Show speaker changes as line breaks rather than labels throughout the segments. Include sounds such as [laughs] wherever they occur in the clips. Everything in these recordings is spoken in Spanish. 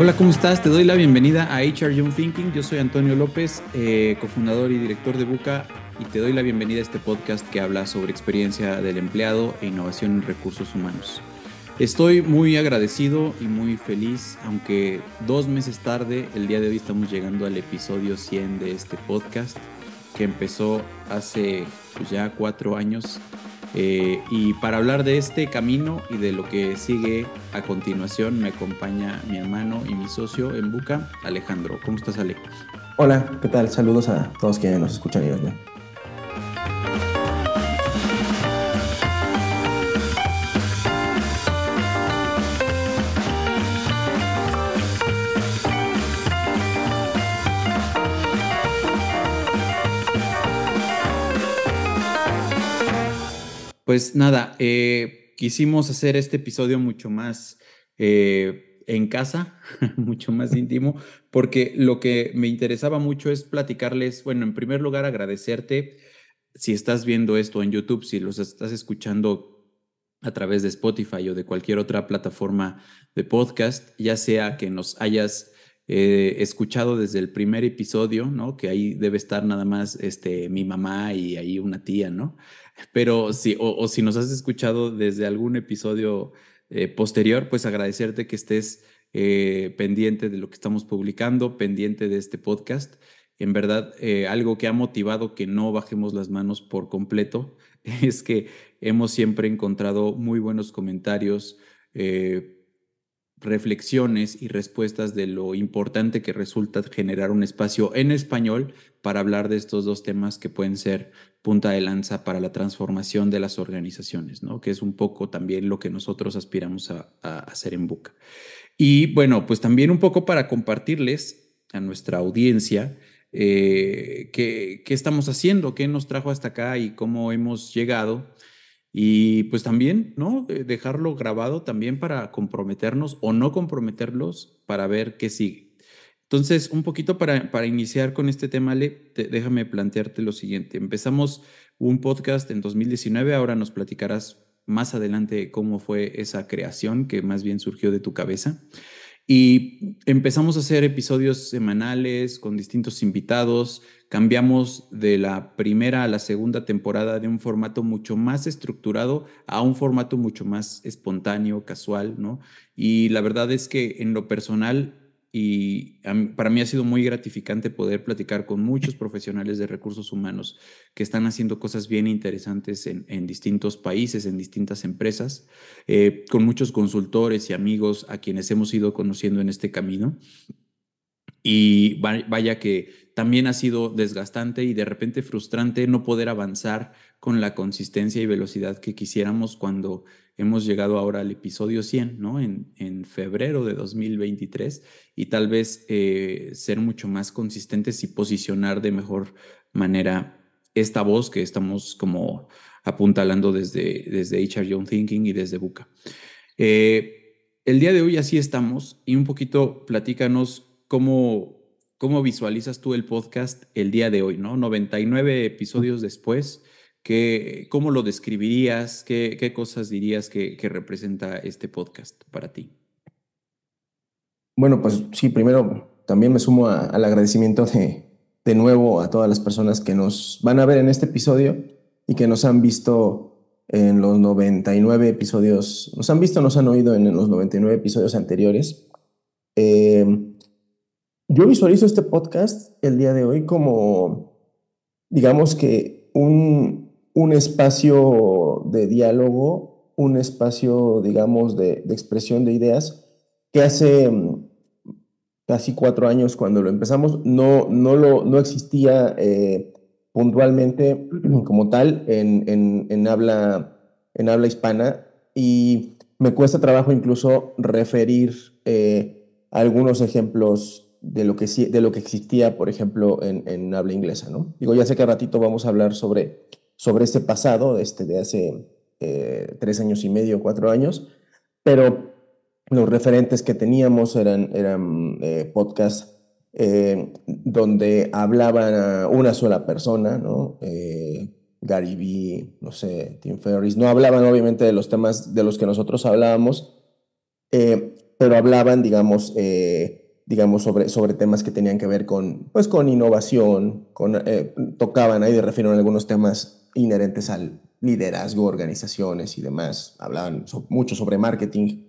Hola, ¿cómo estás? Te doy la bienvenida a HR Young Thinking. Yo soy Antonio López, eh, cofundador y director de Buca, y te doy la bienvenida a este podcast que habla sobre experiencia del empleado e innovación en recursos humanos. Estoy muy agradecido y muy feliz, aunque dos meses tarde, el día de hoy estamos llegando al episodio 100 de este podcast, que empezó hace pues, ya cuatro años eh, y para hablar de este camino y de lo que sigue a continuación, me acompaña mi hermano y mi socio en Buca, Alejandro. ¿Cómo estás, Ale?
Hola, ¿qué tal? Saludos a todos quienes nos escuchan y ven.
Pues nada, eh, quisimos hacer este episodio mucho más eh, en casa, [laughs] mucho más íntimo, porque lo que me interesaba mucho es platicarles, bueno, en primer lugar agradecerte si estás viendo esto en YouTube, si los estás escuchando a través de Spotify o de cualquier otra plataforma de podcast, ya sea que nos hayas eh, escuchado desde el primer episodio, ¿no? Que ahí debe estar nada más este, mi mamá y ahí una tía, ¿no? Pero si, o, si nos has escuchado desde algún episodio eh, posterior, pues agradecerte que estés eh, pendiente de lo que estamos publicando, pendiente de este podcast. En verdad, eh, algo que ha motivado que no bajemos las manos por completo [laughs] es que hemos siempre encontrado muy buenos comentarios, reflexiones y respuestas de lo importante que resulta generar un espacio en español para hablar de estos dos temas que pueden ser punta de lanza para la transformación de las organizaciones, ¿no? que es un poco también lo que nosotros aspiramos a, hacer en Buca. Y bueno, pues también un poco para compartirles a nuestra audiencia eh, qué, qué estamos haciendo, qué nos trajo hasta acá y cómo hemos llegado y pues también, ¿no? Dejarlo grabado también para comprometernos o no comprometerlos para ver qué sigue. Entonces, un poquito para, para iniciar con este tema, Ale, déjame plantearte lo siguiente. Empezamos un podcast en 2019, ahora nos platicarás más adelante cómo fue esa creación que más bien surgió de tu cabeza. Y empezamos a hacer episodios semanales con distintos invitados, cambiamos de la primera a la segunda temporada de un formato mucho más estructurado a un formato mucho más espontáneo, casual, ¿no? Y la verdad es que en lo personal y para mí ha sido muy gratificante poder platicar con muchos profesionales de recursos humanos que están haciendo cosas bien interesantes en, distintos países, en distintas empresas, eh, con muchos consultores y amigos a quienes hemos ido conociendo en este camino. Y vaya que también ha sido desgastante y de repente frustrante no poder avanzar con la consistencia y velocidad que quisiéramos cuando hemos llegado ahora al episodio 100, ¿no? En, en febrero de 2023 y tal vez eh, ser mucho más consistentes y posicionar de mejor manera esta voz que estamos como apuntalando desde, desde HR Young Thinking y desde Buca. Eh, el día de hoy así estamos y un poquito platícanos cómo, cómo visualizas tú el podcast el día de hoy, ¿no? 99 episodios después, ¿qué, ¿cómo lo describirías? ¿Qué, cosas dirías que, que, representa este podcast para ti?
Bueno, pues sí, primero también me sumo al agradecimiento de, de nuevo a todas las personas que nos van a ver en este episodio y que nos han visto en los 99 episodios, nos han visto, nos han oído en los 99 episodios anteriores. Eh, yo visualizo este podcast el día de hoy como, digamos que un, un espacio de diálogo, un espacio, digamos, de, de, expresión de ideas que hace mm, casi cuatro años cuando lo empezamos no, no, lo, no existía eh, puntualmente [clears throat] como tal en, en, habla, en habla hispana y me cuesta trabajo incluso referir eh, algunos ejemplos de lo que, de lo que existía, por ejemplo, en, en, habla inglesa, ¿no? Digo, ya sé que a ratito vamos a hablar sobre, sobre este pasado, este, de hace eh, tres años y medio, cuatro años, pero los referentes que teníamos eran, eran eh, podcasts eh, donde hablaban una sola persona, ¿no? Gary Vee, no sé, Tim Ferriss, no hablaban obviamente de los temas de los que nosotros hablábamos, pero hablaban, digamos, digamos sobre, sobre temas que tenían que ver con, pues, con innovación, con, tocaban ahí refiero algunos temas inherentes al liderazgo, organizaciones y demás. Hablaban mucho sobre marketing.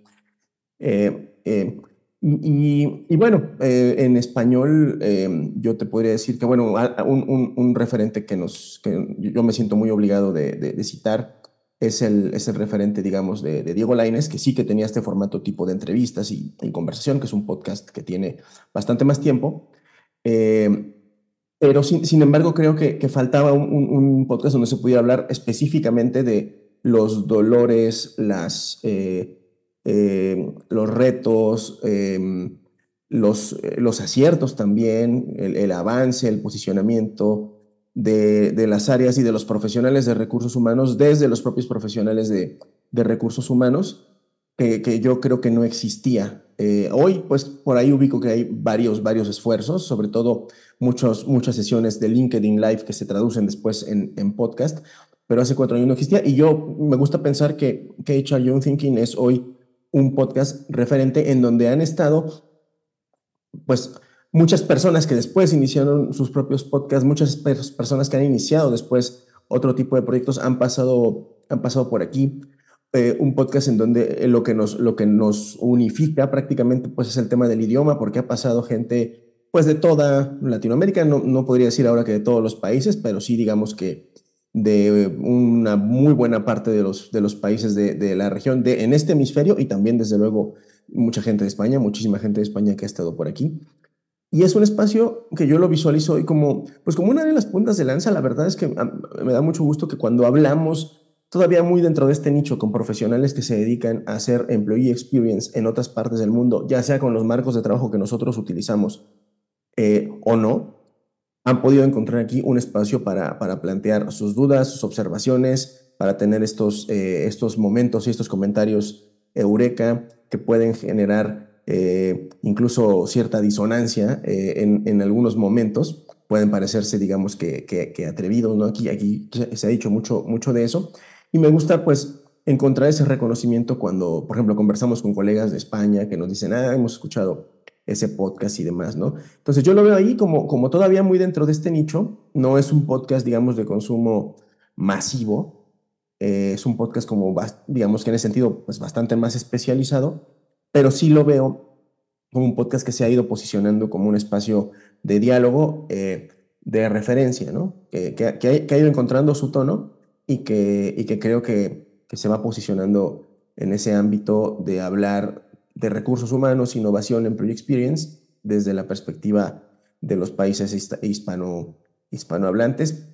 Eh, y, bueno, en español yo te podría decir que, bueno, un, referente que, nos, que yo me siento muy obligado de, de citar es el, es el referente, digamos, de, Diego Laines, que sí que tenía este formato tipo de entrevistas y, conversación, que es un podcast que tiene bastante más tiempo. Eh, pero sin, embargo, creo que, faltaba un, podcast donde se pudiera hablar específicamente de los dolores, las, eh, eh, los retos, em, los, los aciertos también, el, el avance, el posicionamiento, de, las áreas y de los profesionales de recursos humanos desde los propios profesionales de, recursos humanos, que, yo creo que no existía. Eh, hoy, pues por ahí ubico que hay varios, varios esfuerzos, sobre todo muchos, muchas sesiones de LinkedIn Live que se traducen después en, podcast, pero hace cuatro años no existía. Y yo me gusta pensar que, que Young Thinking es hoy un podcast referente en donde han estado, pues, muchas personas que después iniciaron sus propios podcasts, muchas personas que han iniciado después otro tipo de proyectos han pasado, han pasado por aquí. Eh, un podcast en donde eh, lo que, nos, lo que nos unifica prácticamente pues es el tema del idioma, porque ha pasado gente pues de toda Latinoamérica, no, no podría decir ahora que de todos los países, pero sí digamos que de una muy buena parte de los, de los países de, de la región, de, en este hemisferio y también desde luego mucha gente de España, muchísima gente de España que ha estado por aquí. Y es un espacio que yo lo visualizo hoy como, pues como una de las puntas de lanza. La verdad es que me da mucho gusto que cuando hablamos todavía muy dentro de este nicho con profesionales que se dedican a hacer employee experience en otras partes del mundo, ya sea con los marcos de trabajo que nosotros utilizamos eh, o no, han podido encontrar aquí un espacio para, para plantear sus dudas, sus observaciones, para tener estos, eh, estos momentos y estos comentarios eureka que pueden generar eh, incluso cierta disonancia eh, en, en, algunos momentos. Pueden parecerse, digamos, que, que, atrevidos, ¿no? Aquí, aquí se ha dicho mucho, mucho de eso. Y me gusta, pues, encontrar ese reconocimiento cuando, por ejemplo, conversamos con colegas de España que nos dicen, ah, hemos escuchado ese podcast y demás, ¿no? Entonces yo lo veo ahí como, como todavía muy dentro de este nicho, no es un podcast, digamos, de consumo masivo, eh, es un podcast como, digamos que en ese sentido, pues bastante más especializado, pero sí lo veo como un podcast que se ha ido posicionando como un espacio de diálogo, eh, de referencia, ¿no? Que, que, ha, ido encontrando su tono y que, y que creo que, que se va posicionando en ese ámbito de hablar de recursos humanos, innovación, employee experience, desde la perspectiva de los países hispano, hispanohablantes,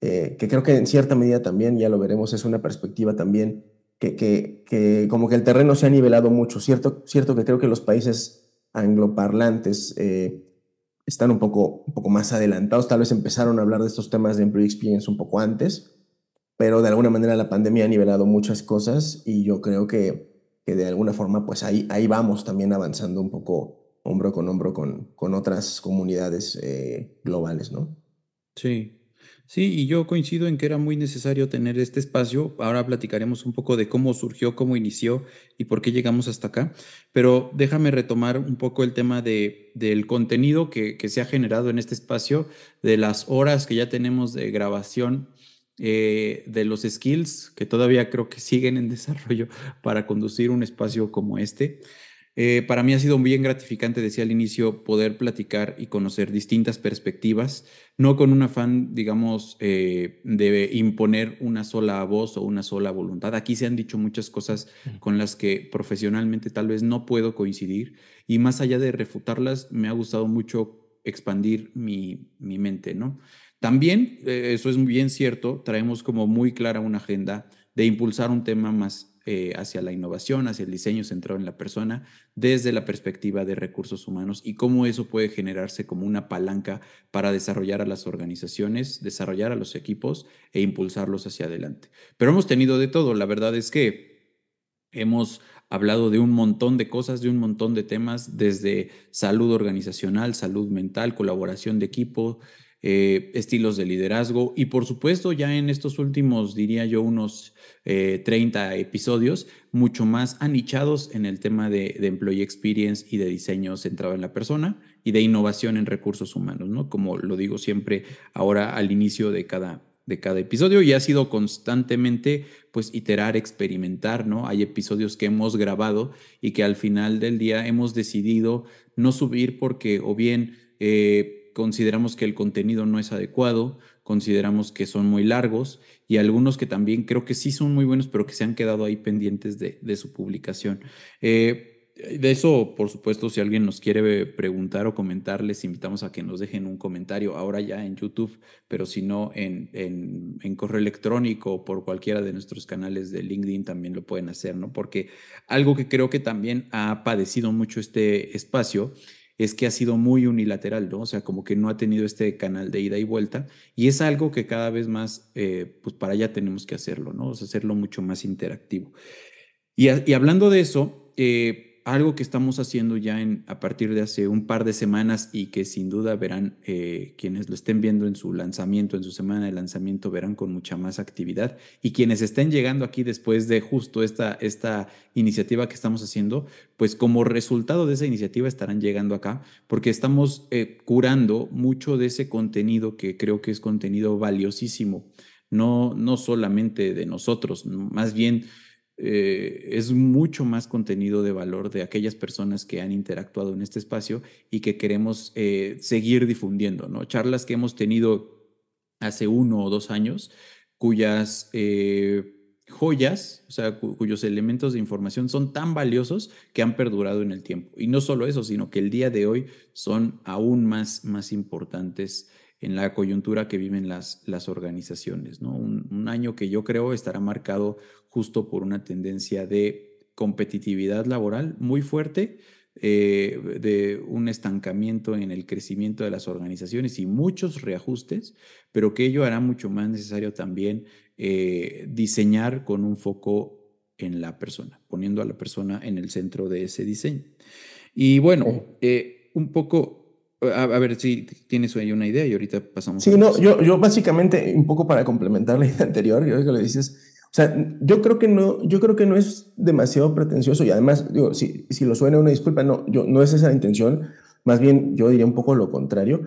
eh, que creo que en cierta medida también, ya lo veremos, es una perspectiva también que, que, como que el terreno se ha nivelado mucho. Cierto, cierto que creo que los países angloparlantes eh, están un poco, un poco más adelantados, tal vez empezaron a hablar de estos temas de employee experience un poco antes, pero de alguna manera la pandemia ha nivelado muchas cosas y yo creo que, que de alguna forma pues ahí, ahí vamos también avanzando un poco hombro con hombro con, con otras comunidades eh, globales, ¿no?
Sí, Sí, y yo coincido en que era muy necesario tener este espacio. Ahora platicaremos un poco de cómo surgió, cómo inició y por qué llegamos hasta acá. Pero déjame retomar un poco el tema de, del contenido que, que se ha generado en este espacio, de las horas que ya tenemos de grabación, eh, de los skills que todavía creo que siguen en [laughs] desarrollo para conducir un espacio como este. Eh, para mí ha sido bien gratificante, decía al inicio, poder platicar y conocer distintas perspectivas, no con un afán, digamos, eh, de imponer una sola voz o una sola voluntad. Aquí se han dicho muchas cosas con las que profesionalmente tal vez no puedo coincidir y más allá de refutarlas, me ha gustado mucho expandir mi, mi mente, ¿no? También, eh, eso es bien cierto, traemos como muy clara una agenda de impulsar un tema más eh, hacia la innovación, hacia el diseño centrado en la persona, desde la perspectiva de recursos humanos y cómo eso puede generarse como una palanca para desarrollar a las organizaciones, desarrollar a los equipos e impulsarlos hacia adelante. Pero hemos tenido de todo, la verdad es que hemos hablado de un montón de cosas, de un montón de temas, desde salud organizacional, salud mental, colaboración de equipo, eh, estilos de liderazgo y por supuesto ya en estos últimos, diría yo, unos 30 eh, episodios, mucho más anichados en el tema de, de, employee experience y de diseño centrado en la persona y de innovación en recursos humanos, ¿no? Como lo digo siempre ahora al inicio de cada, de cada episodio y ha sido constantemente pues iterar, experimentar, ¿no? Hay episodios que hemos grabado y que al final del día hemos decidido no subir porque o bien eh, consideramos que el contenido no es adecuado, consideramos que son muy largos y algunos que también creo que sí son muy buenos, pero que se han quedado ahí pendientes de, su publicación. Eh, de eso, por supuesto, si alguien nos quiere preguntar o comentar, les invitamos a que nos dejen un comentario ahora ya en YouTube, pero si no, en, correo electrónico o por cualquiera de nuestros canales de LinkedIn también lo pueden hacer, ¿no? Porque algo que creo que también ha padecido mucho este espacio es que ha sido muy unilateral, ¿no? O sea, como que no ha tenido este canal de ida y vuelta y es algo que cada vez más, eh, pues para allá tenemos que hacerlo, ¿no? O sea, hacerlo mucho más interactivo. Y, hablando de eso, eh, algo que estamos haciendo ya a partir de hace un par de semanas y que sin duda verán eh, quienes lo estén viendo en su lanzamiento, en su semana de lanzamiento, verán con mucha más actividad. Y quienes estén llegando aquí después de justo esta, esta iniciativa que estamos haciendo, pues como resultado de esa iniciativa estarán llegando acá, porque estamos eh, curando mucho de ese contenido que creo que es contenido valiosísimo, no, no solamente de nosotros, más bien eh, es mucho más contenido de valor de aquellas personas que han interactuado en este espacio y que queremos eh, seguir difundiendo, ¿no? Charlas que hemos tenido hace uno o dos años, cuyas eh, joyas, o sea, cuyos elementos de información son tan valiosos que han perdurado en el tiempo. Y no solo eso, sino que el día de hoy son aún más, más importantes en la coyuntura que viven las, las organizaciones. ¿no? Un, año que yo creo estará marcado justo por una tendencia de competitividad laboral muy fuerte, eh, de un estancamiento en el crecimiento de las organizaciones y muchos reajustes, pero que ello hará mucho más necesario también eh, diseñar con un foco en la persona, poniendo a la persona en el centro de ese diseño. Y bueno, eh, un poco a, ver si tienes ahí una idea y ahorita pasamos.
Sí, no, yo, yo básicamente, un poco para complementar la idea anterior, yo que le dices, o sea, yo creo que no, yo creo que no es demasiado pretencioso y además, digo, si, si lo suena una disculpa, no, yo, no es esa la intención, más bien yo diría un poco lo contrario.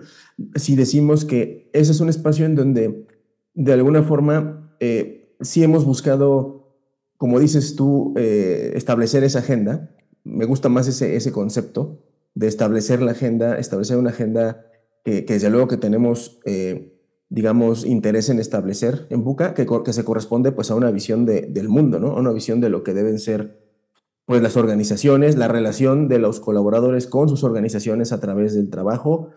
Si decimos que ese es un espacio en donde, de alguna forma, eh, sí hemos buscado, como dices tú, eh, establecer esa agenda, me gusta más ese, ese concepto, de establecer la agenda, establecer una agenda que, desde luego que tenemos, eh, digamos, interés en establecer en Buca, que, que se corresponde pues a una visión de, del mundo, ¿no? A una visión de lo que deben ser pues las organizaciones, la relación de los colaboradores con sus organizaciones a través del trabajo,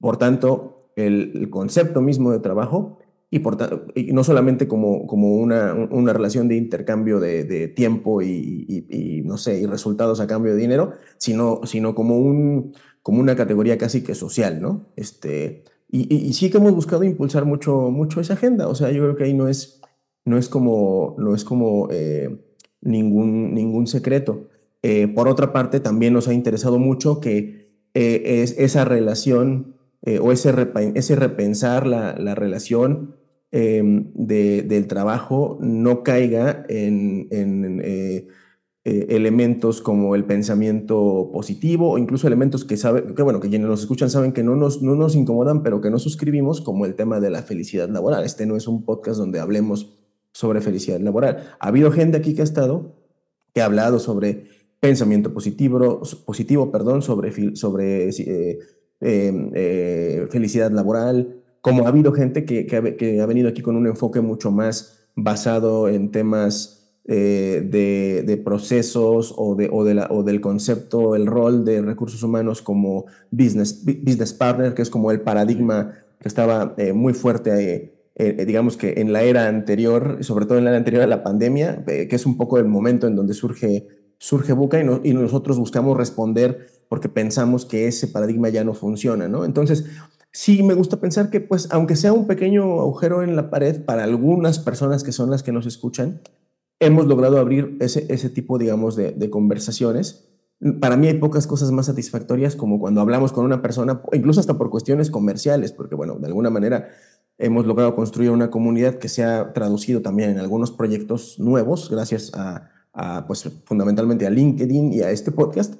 por tanto, el concepto mismo de trabajo y, no solamente como, como una, una relación de intercambio de, de tiempo y, y, no sé, y resultados a cambio de dinero, sino, sino como, un, como una categoría casi que social, ¿no? Este, y, sí que hemos buscado impulsar mucho, mucho esa agenda, o sea, yo creo que ahí no es, no es como, no es como eh, ningún, ningún secreto. Eh, por otra parte, también nos ha interesado mucho que eh, es esa relación o ese, ese repensar la, la relación Em, del trabajo no caiga en, eh, eh, elementos como el pensamiento positivo o incluso elementos que, sabe, que, bueno, que quienes nos escuchan saben que no nos, no nos incomodan, pero que no suscribimos, como el tema de la felicidad laboral. Este no es un podcast donde hablemos sobre felicidad laboral. Ha habido gente aquí que ha estado, que ha hablado sobre pensamiento positivo, positivo perdón, sobre, sobre eh, em, felicidad laboral, como ha habido gente que, que, ha, venido aquí con un enfoque mucho más basado en temas eh, de, de, procesos o, de, o, de la, o, del concepto, el rol de recursos humanos como business, business partner, que es como el paradigma que estaba eh, muy fuerte, eh, digamos que en la era anterior, sobre todo en la era anterior a la pandemia, que es un poco el momento en donde surge, surge Buca y, y nosotros buscamos responder porque pensamos que ese paradigma ya no funciona, ¿no? Entonces, sí me gusta pensar que, pues, aunque sea un pequeño agujero en la pared para algunas personas que son las que nos escuchan, hemos logrado abrir ese, ese tipo, digamos, de, conversaciones. Para mí hay pocas cosas más satisfactorias como cuando hablamos con una persona, incluso hasta por cuestiones comerciales, porque bueno, de alguna manera hemos logrado construir una comunidad que se ha traducido también en algunos proyectos nuevos, gracias a, pues fundamentalmente a LinkedIn y a este podcast,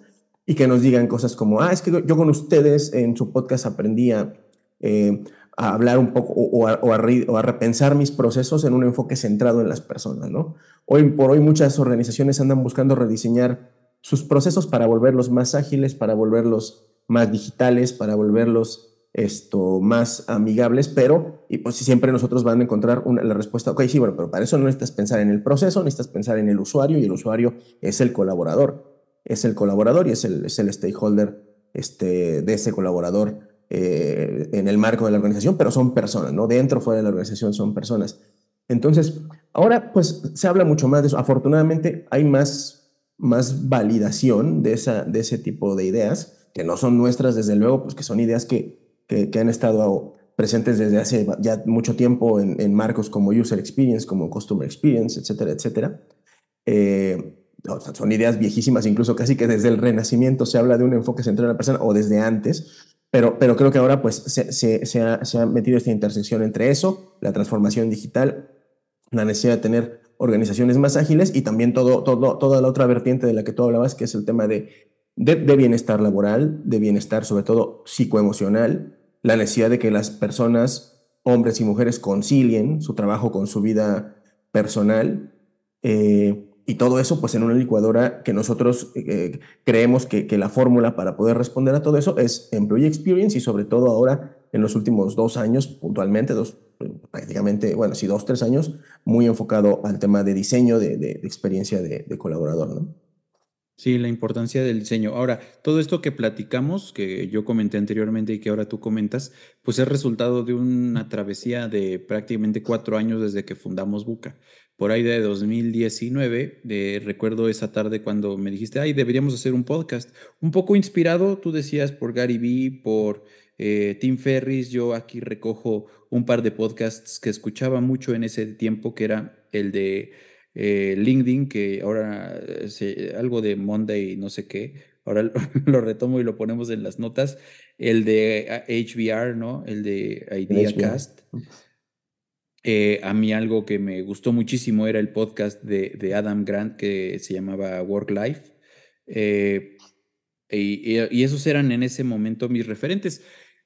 y que nos digan cosas como, ah, es que yo con ustedes en su podcast aprendí a, eh, hablar un poco o, a, o, a, repensar mis procesos en un enfoque centrado en las personas, ¿no? Hoy por hoy muchas organizaciones andan buscando rediseñar sus procesos para volverlos más ágiles, para volverlos más digitales, para volverlos esto, más amigables, pero y pues siempre nosotros van a encontrar una, la respuesta, ok, sí, bueno, pero para eso no necesitas pensar en el proceso, necesitas pensar en el usuario y el usuario es el colaborador, es el colaborador y es el, es el stakeholder este, de ese colaborador eh, en el marco de la organización, pero son personas, ¿no? Dentro, fuera de la organización son personas. Entonces, ahora pues se habla mucho más de eso. Afortunadamente hay más más validación de, esa, de ese tipo de ideas, que no son nuestras, desde luego, pues que son ideas que, que, han estado presentes desde hace ya mucho tiempo en, marcos como User Experience, como Customer Experience, etcétera, etcétera. Eh, son ideas viejísimas, incluso casi que desde el Renacimiento se habla de un enfoque central en la persona o desde antes, pero, pero creo que ahora pues se, ha metido esta intersección entre eso, la transformación digital, la necesidad de tener organizaciones más ágiles y también todo, todo, toda la otra vertiente de la que tú hablabas, que es el tema de, de, bienestar laboral, de bienestar sobre todo psicoemocional, la necesidad de que las personas, hombres y mujeres, concilien su trabajo con su vida personal. Eh, y todo eso pues en una licuadora que nosotros eh, creemos que, la fórmula para poder responder a todo eso es Employee Experience y sobre todo ahora en los últimos dos años puntualmente, dos, prácticamente, bueno, sí, dos, tres años, muy enfocado al tema de diseño, de, de, experiencia de, de, colaborador, ¿no?
Sí, la importancia del diseño. Ahora, todo esto que platicamos, que yo comenté anteriormente y que ahora tú comentas, pues es resultado de una travesía de prácticamente cuatro años desde que fundamos Buca. Por ahí de 2019, de, recuerdo esa tarde cuando me dijiste, ay, deberíamos hacer un podcast. Un poco inspirado, tú decías, por Gary Vee, por eh, Tim Ferris, yo aquí recojo un par de podcasts que escuchaba mucho en ese tiempo, que era el de eh, LinkedIn, que ahora eh, algo de Monday, no sé qué, ahora [laughs] lo, retomo y lo ponemos en las notas, el de HBR, ¿no? El de IdeaCast. A mí algo que me gustó muchísimo era el podcast de, de Adam Grant que se llamaba Work Life. y, y, esos eran en ese momento mis referentes.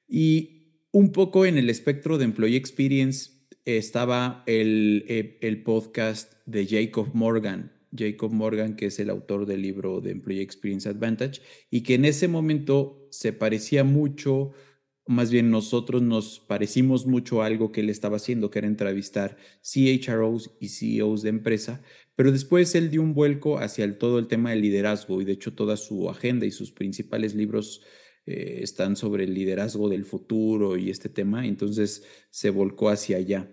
Y un poco en el espectro de Employee Experience estaba el, eh, el, podcast de Jacob Morgan, Jacob Morgan, que es el autor del libro de Employee Experience Advantage, y que en ese momento se parecía mucho, más bien nosotros nos parecimos mucho a algo que él estaba haciendo, que era entrevistar CHROs y CEOs de empresa, pero después él dio un vuelco hacia todo el tema del liderazgo y de hecho toda su agenda y sus principales libros eh, están sobre el liderazgo del futuro y este tema, entonces se volcó hacia allá.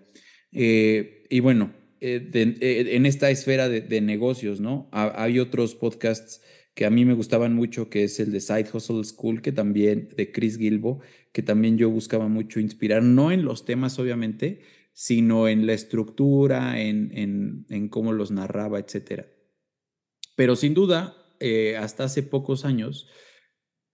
Eh, y bueno, eh, en esta esfera de, negocios, ¿no? hay otros podcasts que a mí me gustaban mucho, que es el de Side Hustle School, que también, de Chris Gilbo, que también yo buscaba mucho inspirar, no en los temas, obviamente, sino en la estructura, en, en, en cómo los narraba, etc. Pero sin duda, hasta hace pocos años,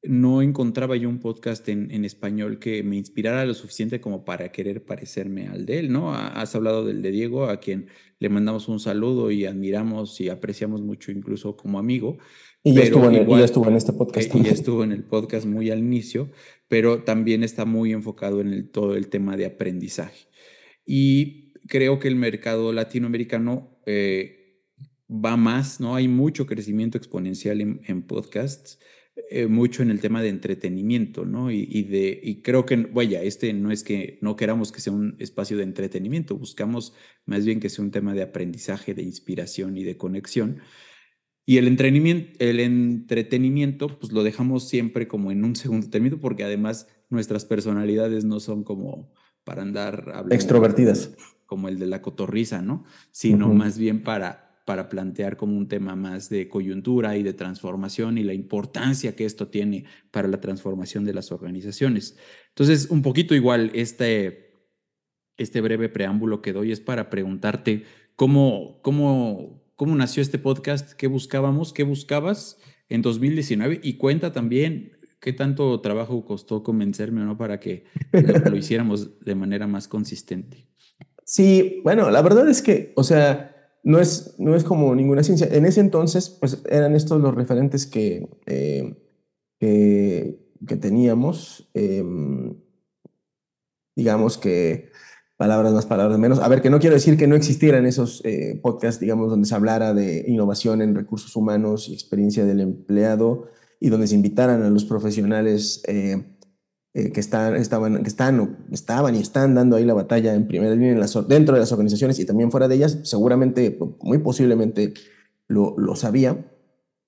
no encontraba yo un podcast en, español que me inspirara lo suficiente como para querer parecerme al de él, ¿no? Has hablado del de Diego, a quien le mandamos un saludo y admiramos y apreciamos mucho incluso como amigo.
Y ya, estuvo, en estuvo en este podcast.
Y ya estuvo en el podcast muy al inicio, pero también está muy enfocado en el, todo el tema de aprendizaje. Y creo que el mercado latinoamericano eh, va más, ¿no? Hay mucho crecimiento exponencial en, en podcasts eh, mucho en el tema de entretenimiento, ¿no? Y, de, y creo que, vaya, este no es que no queramos que sea un espacio de entretenimiento, buscamos más bien que sea un tema de aprendizaje, de inspiración y de conexión. Y el entretenimiento, el entretenimiento, pues lo dejamos siempre como en un segundo término, porque además nuestras personalidades no son como para andar
hablando. Extrovertidas.
Como el de la cotorriza, ¿no? Sino más bien para para plantear como un tema más de coyuntura y de transformación y la importancia que esto tiene para la transformación de las organizaciones. Entonces, un poquito igual, este, este breve preámbulo que doy es para preguntarte cómo, cómo, cómo nació este podcast, qué buscábamos, qué buscabas en 2019 y cuenta también qué tanto trabajo costó convencerme, ¿no? Para que lo, hiciéramos de manera más consistente.
Sí, bueno, la verdad es que, o sea, no es, no es como ninguna ciencia. En ese entonces, pues eran estos los referentes que, eh, que, teníamos. Em, digamos que palabras más, palabras menos. A ver, que no quiero decir que no existieran esos eh, podcasts, digamos, donde se hablara de innovación en recursos humanos y experiencia del empleado y donde se invitaran a los profesionales eh, eh, que, están, estaban, que están, estaban y están dando ahí la batalla en primera línea dentro de las organizaciones y también fuera de ellas, seguramente, muy posiblemente lo, lo sabía.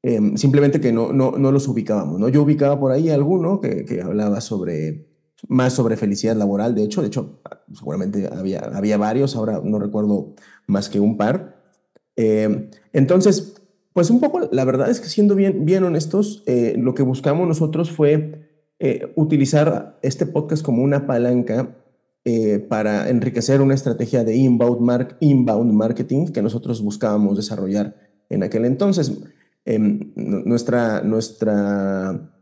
Em, simplemente que no, no, no, los ubicábamos. ¿no? Yo ubicaba por ahí alguno que, que hablaba sobre más sobre felicidad laboral, de hecho, de hecho, seguramente había, había varios, ahora no recuerdo más que un par. Eh, entonces, pues un poco, la verdad es que siendo bien, bien honestos, eh, lo que buscamos nosotros fue eh, utilizar este podcast como una palanca para enriquecer una estrategia de inbound, inbound marketing que nosotros buscábamos desarrollar en aquel entonces. Em, nuestra, nuestra,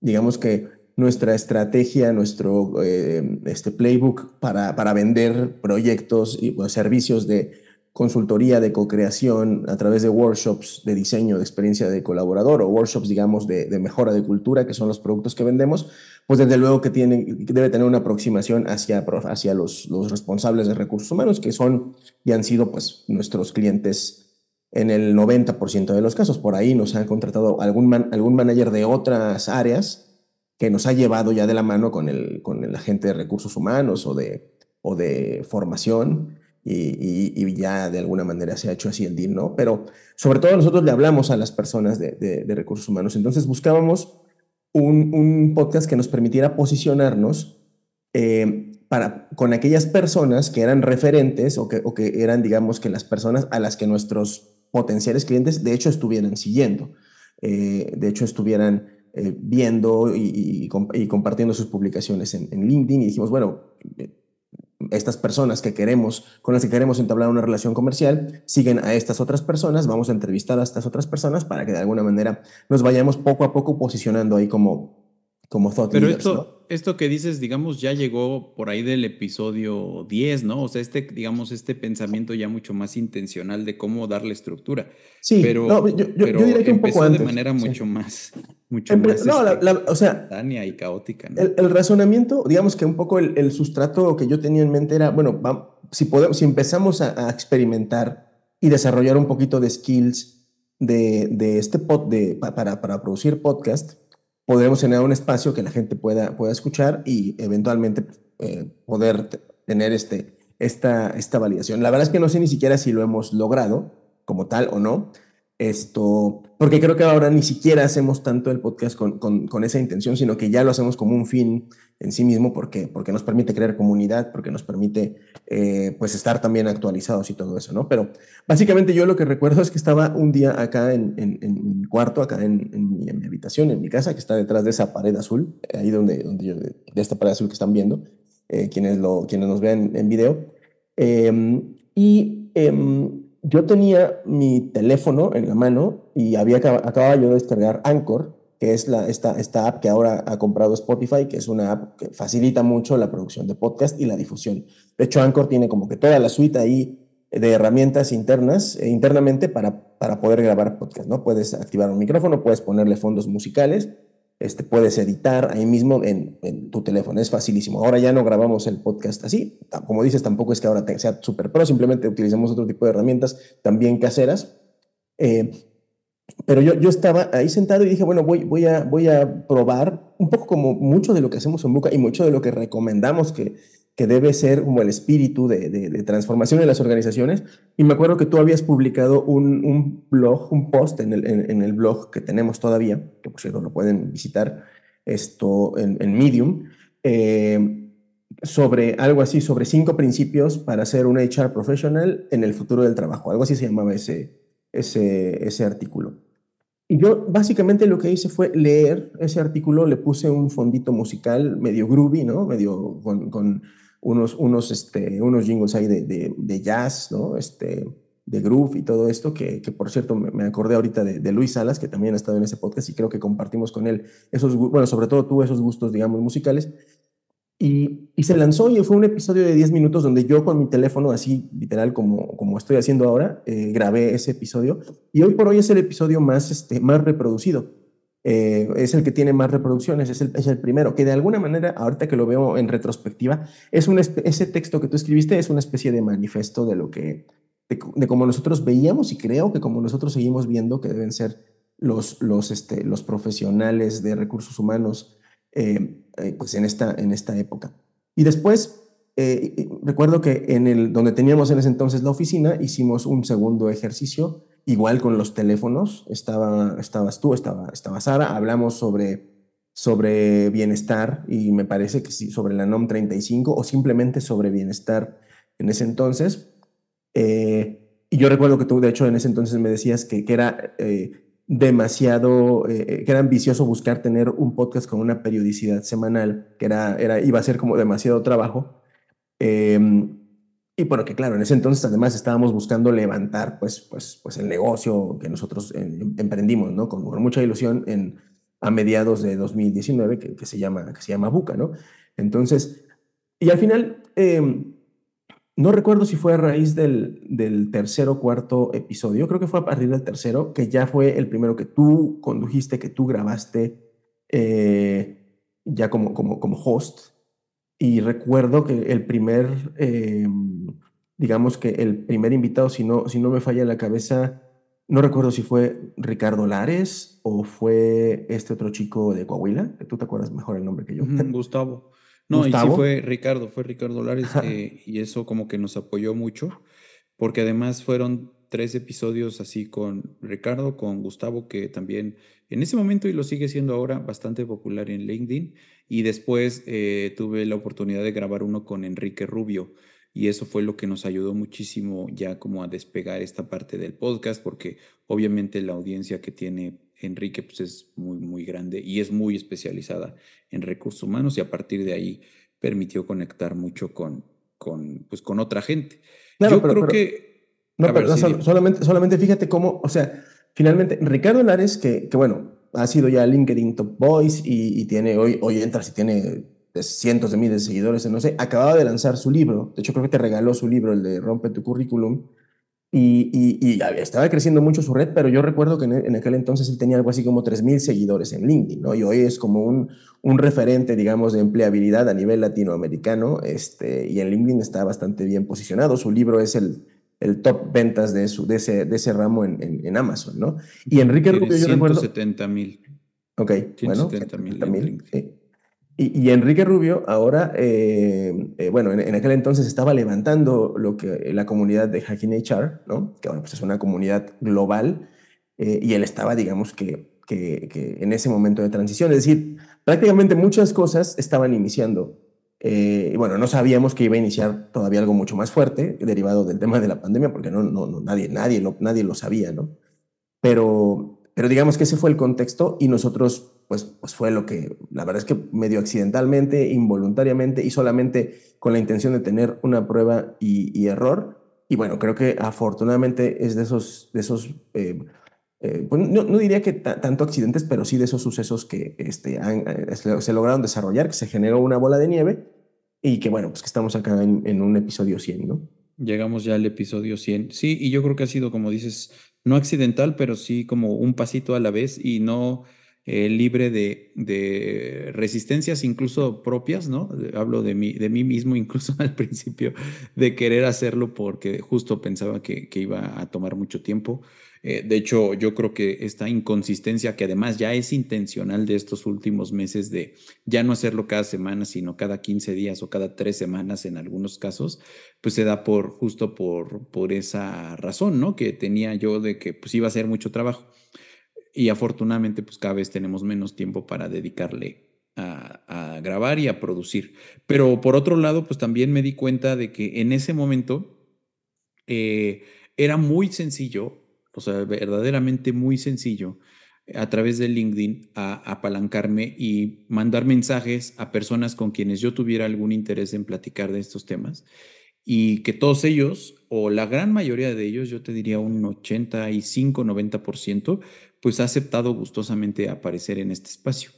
digamos que nuestra estrategia, nuestro eh, este playbook para, para vender proyectos y servicios de consultoría, de co-creación a través de workshops de diseño, de experiencia de colaborador o workshops, digamos, de, mejora de cultura, que son los productos que vendemos, pues desde luego que, tiene, debe tener una aproximación hacia, hacia los, los responsables de recursos humanos, que son y han sido pues nuestros clientes en el 90% de los casos. Por ahí nos han contratado algún, algún manager de otras áreas que nos ha llevado ya de la mano con el, con el agente de recursos humanos o de, o de formación y, ya de alguna manera se ha hecho así el deal, ¿no? Pero sobre todo nosotros le hablamos a las personas de, recursos humanos, entonces buscábamos un, un, podcast que nos permitiera posicionarnos eh, para, con aquellas personas que eran referentes o que, o que eran, digamos, que las personas a las que nuestros potenciales clientes de hecho estuvieran siguiendo, eh, de hecho estuvieran eh, viendo y, compartiendo sus publicaciones en, LinkedIn y dijimos, bueno, eh, estas personas que queremos, con las que queremos entablar una relación comercial, siguen a estas otras personas, vamos a entrevistar a estas otras personas para que de alguna manera nos vayamos poco a poco posicionando ahí como, como thought
Pero esto, esto que dices, digamos, ya llegó por ahí del episodio 10, ¿no? O sea, este, digamos, este pensamiento ya mucho más intencional de cómo darle estructura. Sí, pero, yo, diría que un poco antes. de manera mucho más, mucho más no,
este, o sea,
y caótica.
¿no? El, razonamiento, digamos que un poco el, sustrato que yo tenía en mente era, bueno, si, podemos, si empezamos a, experimentar y desarrollar un poquito de skills de, de este pod, de, para, para producir podcast, podremos tener un espacio que la gente pueda, pueda escuchar y eventualmente eh, poder tener este, esta, esta validación. La verdad es que no sé ni siquiera si lo hemos logrado como tal o no, esto, porque creo que ahora ni siquiera hacemos tanto el podcast con, con, esa intención, sino que ya lo hacemos como un fin en sí mismo, porque, porque nos permite crear comunidad, porque nos permite eh, pues estar también actualizados y todo eso, ¿no? Pero básicamente yo lo que recuerdo es que estaba un día acá en, en, mi cuarto, acá en, mi, habitación, en mi casa, que está detrás de esa pared azul, ahí donde, donde yo, de esta pared azul que están viendo, eh, quienes, lo, quienes nos ven en video. Em, y em, yo tenía mi teléfono en la mano y había, acababa yo de descargar Anchor, que es la, esta, esta app que ahora ha comprado Spotify, que es una app que facilita mucho la producción de podcast y la difusión. De hecho, Anchor tiene como que toda la suite ahí de herramientas internas, e internamente para, para poder grabar podcast, ¿no? Puedes activar un micrófono, puedes ponerle fondos musicales este, puedes editar ahí mismo en, tu teléfono. Es facilísimo. Ahora ya no grabamos el podcast así. Como dices, tampoco es que ahora sea súper pro, simplemente utilizamos otro tipo de herramientas también caseras. Eh, pero yo, yo estaba ahí sentado y dije, bueno, voy, voy, a, voy a probar un poco como mucho de lo que hacemos en Buca y mucho de lo que recomendamos que, que debe ser como el espíritu de, de, transformación en las organizaciones. Y me acuerdo que tú habías publicado un, un blog, un post en el, en, el, blog que tenemos todavía, que por cierto lo pueden visitar esto en, en Medium, eh, sobre algo así, sobre cinco principios para ser un HR professional en el futuro del trabajo. Algo así se llamaba ese, ese, ese artículo. Y yo básicamente lo que hice fue leer ese artículo, le puse un fondito musical medio groovy, ¿no? Medio con, con unos, unos, este, unos jingles ahí de, de, jazz, ¿no? Este, de groove y todo esto, que, que por cierto me, acordé ahorita de, Luis Salas, que también ha estado en ese podcast y creo que compartimos con él esos, bueno, sobre todo tú esos gustos, digamos, musicales. Y, y se lanzó y fue un episodio de 10 minutos donde yo con mi teléfono, así literal como, como estoy haciendo ahora, eh, grabé ese episodio. Y hoy por hoy es el episodio más, este, más reproducido. Eh, es el que tiene más reproducciones, es el, es el, primero, que de alguna manera, ahorita que lo veo en retrospectiva, es un, ese texto que tú escribiste es una especie de manifiesto de lo que, de, cómo nosotros veíamos y creo que como nosotros seguimos viendo que deben ser los, los, este, los profesionales de recursos humanos eh, eh, pues en esta, en esta época. Y después, recuerdo que en el, donde teníamos en ese entonces la oficina, hicimos un segundo ejercicio, igual con los teléfonos, estaba, estabas tú, estaba, estaba Sara, hablamos sobre, sobre bienestar y me parece que sí, sobre la NOM 35 o simplemente sobre bienestar en ese entonces. Eh, y yo recuerdo que tú, de hecho, en ese entonces me decías que, que era eh, demasiado, eh, que era ambicioso buscar tener un podcast con una periodicidad semanal, que era, era, iba a ser como demasiado trabajo. Em, y bueno, que claro, en ese entonces además estábamos buscando levantar pues, pues, pues el negocio que nosotros emprendimos, ¿no? Con, mucha ilusión en, a mediados de 2019, que, se llama, que se llama Buca, ¿no? Entonces, y al final... Eh, no recuerdo si fue a raíz del, del tercer o cuarto episodio, creo que fue a partir del tercero, que ya fue el primero que tú condujiste, que tú grabaste eh, ya como, como, como host. Y recuerdo que el primer, eh, digamos que el primer invitado, si no, si no me falla la cabeza, no recuerdo si fue Ricardo Lares o fue este otro chico de Coahuila, tú te acuerdas mejor el nombre que yo.
Gustavo. No, y sí fue Ricardo, fue Ricardo Lares, eh, y eso como que nos apoyó mucho, porque además fueron tres episodios así con Ricardo, con Gustavo, que también en ese momento y lo sigue siendo ahora bastante popular en LinkedIn, y después eh, tuve la oportunidad de grabar uno con Enrique Rubio, y eso fue lo que nos ayudó muchísimo ya como a despegar esta parte del podcast, porque obviamente la audiencia que tiene Enrique pues es muy, muy grande y es muy especializada en recursos humanos y a partir de ahí permitió conectar mucho con, con, pues, con otra gente. Yo creo que...
No, pero solamente, solamente fíjate cómo, o sea, finalmente Ricardo Lares, que, que bueno, ha sido ya LinkedIn Top Voice y, y tiene, hoy, hoy entras y tiene cientos de miles de seguidores, no sé, acababa de lanzar su libro, de hecho creo que te regaló su libro, el de Rompe tu currículum, y, y, estaba creciendo mucho su red, pero yo recuerdo que en, aquel entonces él tenía algo así como 3.000 seguidores en LinkedIn, ¿no? Y hoy es como un, un referente, digamos, de empleabilidad a nivel latinoamericano, este, y en LinkedIn está bastante bien posicionado. Su libro es el, el top ventas de, su, de, ese, de ese ramo en, en, Amazon, ¿no? Y Enrique Rubio, yo recuerdo...
170 mil.
Ok, bueno, 170 mil. Sí. Y, Enrique Rubio ahora, eh, eh, bueno, en, aquel entonces estaba levantando lo que la comunidad de Hacking HR, ¿no? que bueno, pues es una comunidad global, eh, y él estaba, digamos, que, que, en ese momento de transición, es decir, prácticamente muchas cosas estaban iniciando. Y bueno, no sabíamos que iba a iniciar todavía algo mucho más fuerte, derivado del tema de la pandemia, porque no, no, no nadie, nadie, lo, nadie lo sabía, ¿no? Pero, pero digamos que ese fue el contexto y nosotros pues, pues fue lo que, la verdad es que medio accidentalmente, involuntariamente y solamente con la intención de tener una prueba y, error. Y bueno, creo que afortunadamente es de esos, de esos eh, eh, pues no, diría que tanto accidentes, pero sí de esos sucesos que este, eh, se lograron desarrollar, que se generó una bola de nieve y que bueno, pues que estamos acá en, en un episodio 100, ¿no?
Llegamos ya al episodio 100. Sí, y yo creo que ha sido, como dices, no accidental, pero sí como un pasito a la vez y no eh, libre de, de, resistencias incluso propias, ¿no? Hablo de mí, de mí mismo [laughs] incluso al principio, de querer hacerlo porque justo pensaba que, que iba a tomar mucho tiempo. Eh, de hecho, yo creo que esta inconsistencia, que además ya es intencional de estos últimos meses, de ya no hacerlo cada semana, sino cada 15 días o cada tres semanas en algunos casos, pues se da por justo por, por esa razón, ¿no? Que tenía yo de que pues iba a ser mucho trabajo y afortunadamente pues cada vez tenemos menos tiempo para dedicarle a, grabar y a producir. Pero por otro lado, pues también me di cuenta de que en ese momento eh, era muy sencillo, o sea, verdaderamente muy sencillo a través de LinkedIn a, apalancarme y mandar mensajes a personas con quienes yo tuviera algún interés en platicar de estos temas y que todos ellos, o la gran mayoría de ellos, yo te diría un 85-90%, pues ha aceptado gustosamente aparecer en este espacio.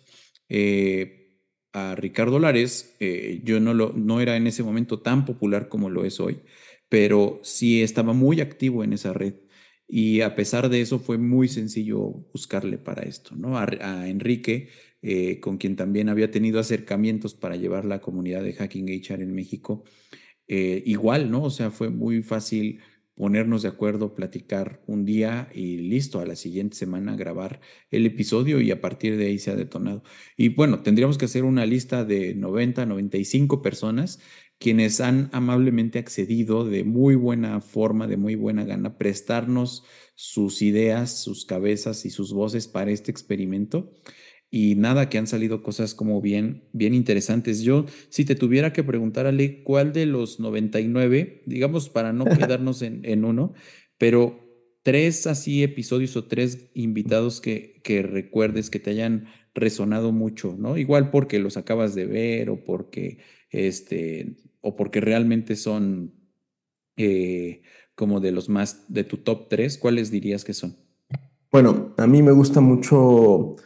Eh, a Ricardo Lares, eh, yo no, lo, no era en ese momento tan popular como lo es hoy, pero sí estaba muy activo en esa red. Y a pesar de eso fue muy sencillo buscarle para esto, ¿no? A, Enrique, eh, con quien también había tenido acercamientos para llevar la comunidad de Hacking HR en México, igual, ¿no? O sea, fue muy fácil ponernos de acuerdo, platicar un día y listo, a la siguiente semana grabar el episodio y a partir de ahí se ha detonado. Y bueno, tendríamos que hacer una lista de 90, 95 personas quienes han amablemente accedido de muy buena forma, de muy buena gana, prestarnos sus ideas, sus cabezas y sus voces para este experimento y nada, que han salido cosas como bien, bien interesantes. Yo, si te tuviera que preguntar, Ale, ¿cuál de los 99, digamos, para no [laughs] quedarnos en, en uno, pero tres así episodios o tres invitados que, que recuerdes que te hayan resonado mucho, ¿no? Igual porque los acabas de ver o porque, este, o porque realmente son eh, como de los más de tu top tres, ¿cuáles dirías que son?
Bueno, a mí me gusta mucho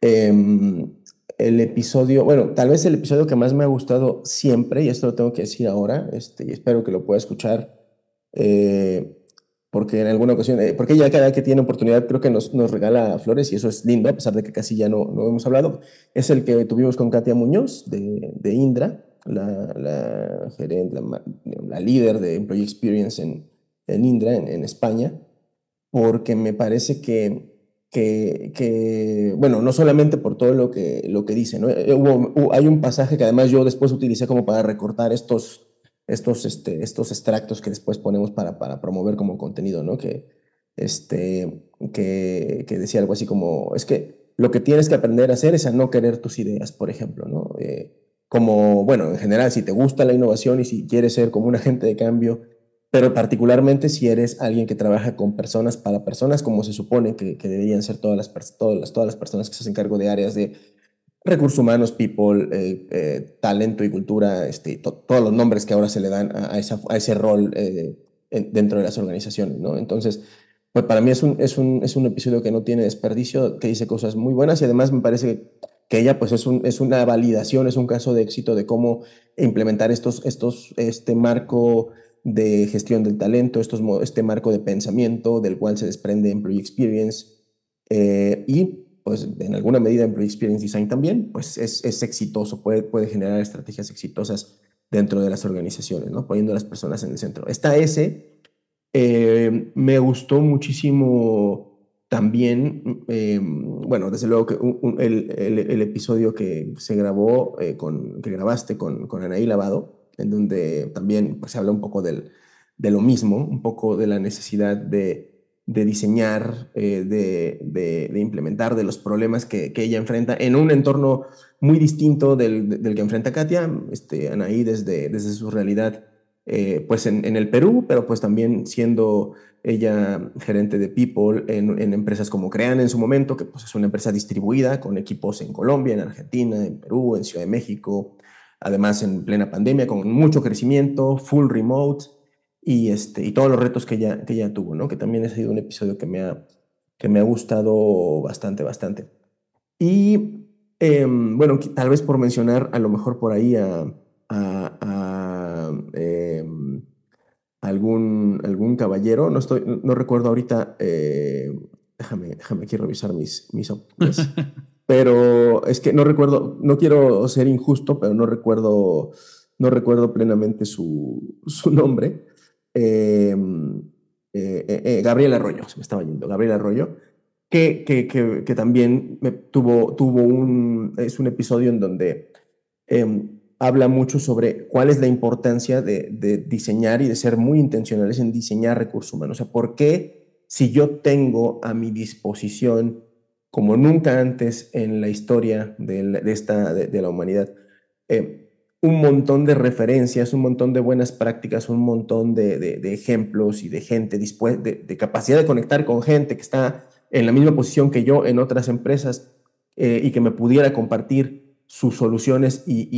Em, el episodio, bueno, tal vez el episodio que más me ha gustado siempre, y esto lo tengo que decir ahora, este, y espero que lo pueda escuchar, eh, porque en alguna ocasión, eh, porque ella cada que tiene oportunidad creo que nos, nos, regala flores y eso es lindo, a pesar de que casi ya no, no hemos hablado, es el que tuvimos con Katia Muñoz de, de Indra, la, gerente, la, líder de Employee Experience en, en Indra, en España, porque me parece que que, bueno, no solamente por todo lo que, lo que dice, ¿no? Eh, hay un pasaje que además yo después utilicé como para recortar estos, estos, este, estos extractos que después ponemos para, para promover como contenido, ¿no? Que, este, que, que decía algo así como, es que lo que tienes que aprender a hacer es a no querer tus ideas, por ejemplo, ¿no? Eh, como, bueno, en general, si te gusta la innovación y si quieres ser como un agente de cambio pero particularmente si eres alguien que trabaja con personas para personas, como se supone que, deberían ser todas las, todas, las, todas las personas que se hacen cargo de áreas de recursos humanos, people, eh, eh, talento y cultura, este, todos los nombres que ahora se le dan a, esa, a ese rol eh, dentro de las organizaciones, ¿no? Entonces, pues para mí es un, es, un, es un episodio que no tiene desperdicio, que dice cosas muy buenas y además me parece que ella pues es, un, es una validación, es un caso de éxito de cómo implementar estos, estos, este marco de gestión del talento, estos, este marco de pensamiento del cual se desprende Employee Experience eh, y pues en alguna medida Employee Experience Design también, pues es, es, exitoso, puede, puede generar estrategias exitosas dentro de las organizaciones, ¿no? poniendo a las personas en el centro. Está ese, eh, me gustó muchísimo también, eh, bueno, desde luego que el, el, episodio que se grabó, con, que grabaste con, con Anaí Lavado, en donde también pues, se habla un poco de lo mismo, un poco de la necesidad de, diseñar, eh, de, implementar, de los problemas que, ella enfrenta en un entorno muy distinto del, que enfrenta Katia, este, Anaí desde, desde su realidad, eh, pues en, en, el Perú, pero pues también siendo ella gerente de People en, en, empresas como Crean en su momento, que pues es una empresa distribuida con equipos en Colombia, en Argentina, en Perú, en Ciudad de México, además en plena pandemia, con mucho crecimiento, full remote y, este, y todos los retos que ella, que ella tuvo, ¿no? que también ha sido un episodio que me ha, que me ha gustado bastante, bastante. Y em, bueno, tal vez por mencionar a lo mejor por ahí a, a, em, algún, algún caballero, no, estoy, no recuerdo ahorita, eh, déjame, déjame aquí revisar mis, mis [laughs] pero es que no recuerdo, no quiero ser injusto, pero no recuerdo, no recuerdo plenamente su, [laughs] su nombre. Eh, eh, eh, Gabriel Arroyo, se me estaba yendo, Gabriel Arroyo, que, que, que, también tuvo, tuvo un, es un episodio en donde em, habla mucho sobre cuál es la importancia de, de, diseñar y de ser muy intencionales en diseñar recursos humanos. O sea, ¿por qué si yo tengo a mi disposición como nunca antes en la historia de, esta, de, la humanidad. Eh, un montón de referencias, un montón de buenas prácticas, un montón de, ejemplos y de gente dispuesta, de, capacidad de conectar con gente que está en la misma posición que yo en otras empresas eh, y que me pudiera compartir sus soluciones y,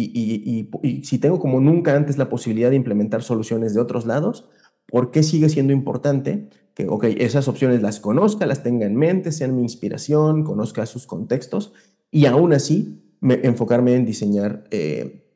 y, si tengo como nunca antes la posibilidad de implementar soluciones de otros lados, ¿por qué sigue siendo importante que, ok, esas opciones las conozca, las tenga en mente, sean mi inspiración, conozca sus contextos y aún así enfocarme en diseñar eh,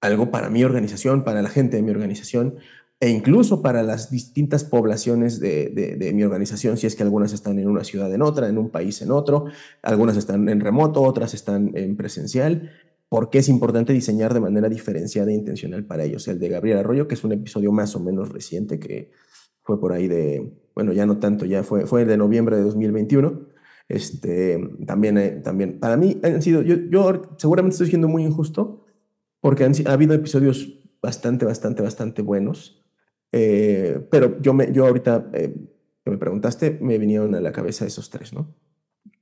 algo para mi organización, para la gente de mi organización, e incluso para las distintas poblaciones de, mi organización, si es que algunas están en una ciudad en otra, en un país en otro, algunas están en remoto, otras están en presencial, porque es importante diseñar de manera diferenciada e intencional para ellos. El de Gabriel Arroyo, que es un episodio más o menos reciente, que fue por ahí de, bueno, ya no tanto, ya fue, fue de noviembre de 2021. Este, también, eh, también, para mí han sido, yo, yo seguramente estoy siendo muy injusto, porque han, ha habido episodios bastante, bastante, bastante buenos eh, pero yo, me, yo ahorita eh, que me preguntaste, me vinieron a la cabeza esos tres, ¿no?